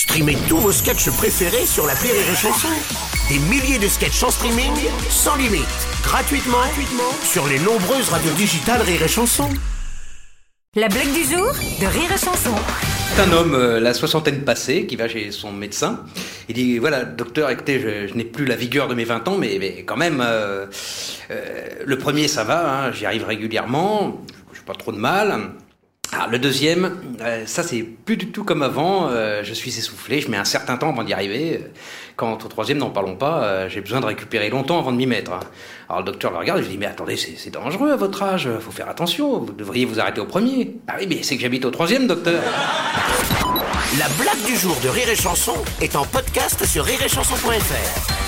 Streamez tous vos sketchs préférés sur la Rire et Chanson. Des milliers de sketchs en streaming, sans limite, gratuitement, gratuitement sur les nombreuses radios digitales Rire et Chanson. La blague du jour de Rire et Chanson. C'est un homme, euh, la soixantaine passée, qui va chez son médecin. Il dit Voilà, docteur, écoutez, je, je n'ai plus la vigueur de mes 20 ans, mais, mais quand même, euh, euh, le premier, ça va, hein, j'y arrive régulièrement, je n'ai pas trop de mal. Ah, le deuxième, euh, ça c'est plus du tout comme avant, euh, je suis essoufflé, je mets un certain temps avant d'y arriver. Quant au troisième, n'en parlons pas, euh, j'ai besoin de récupérer longtemps avant de m'y mettre. Alors le docteur le regarde et je lui dis Mais attendez, c'est c'est dangereux à votre âge, faut faire attention, vous devriez vous arrêter au premier. Ah oui, mais c'est que j'habite au troisième, docteur. La blague du jour de Rire et Chanson est en podcast sur rireetchanson.fr.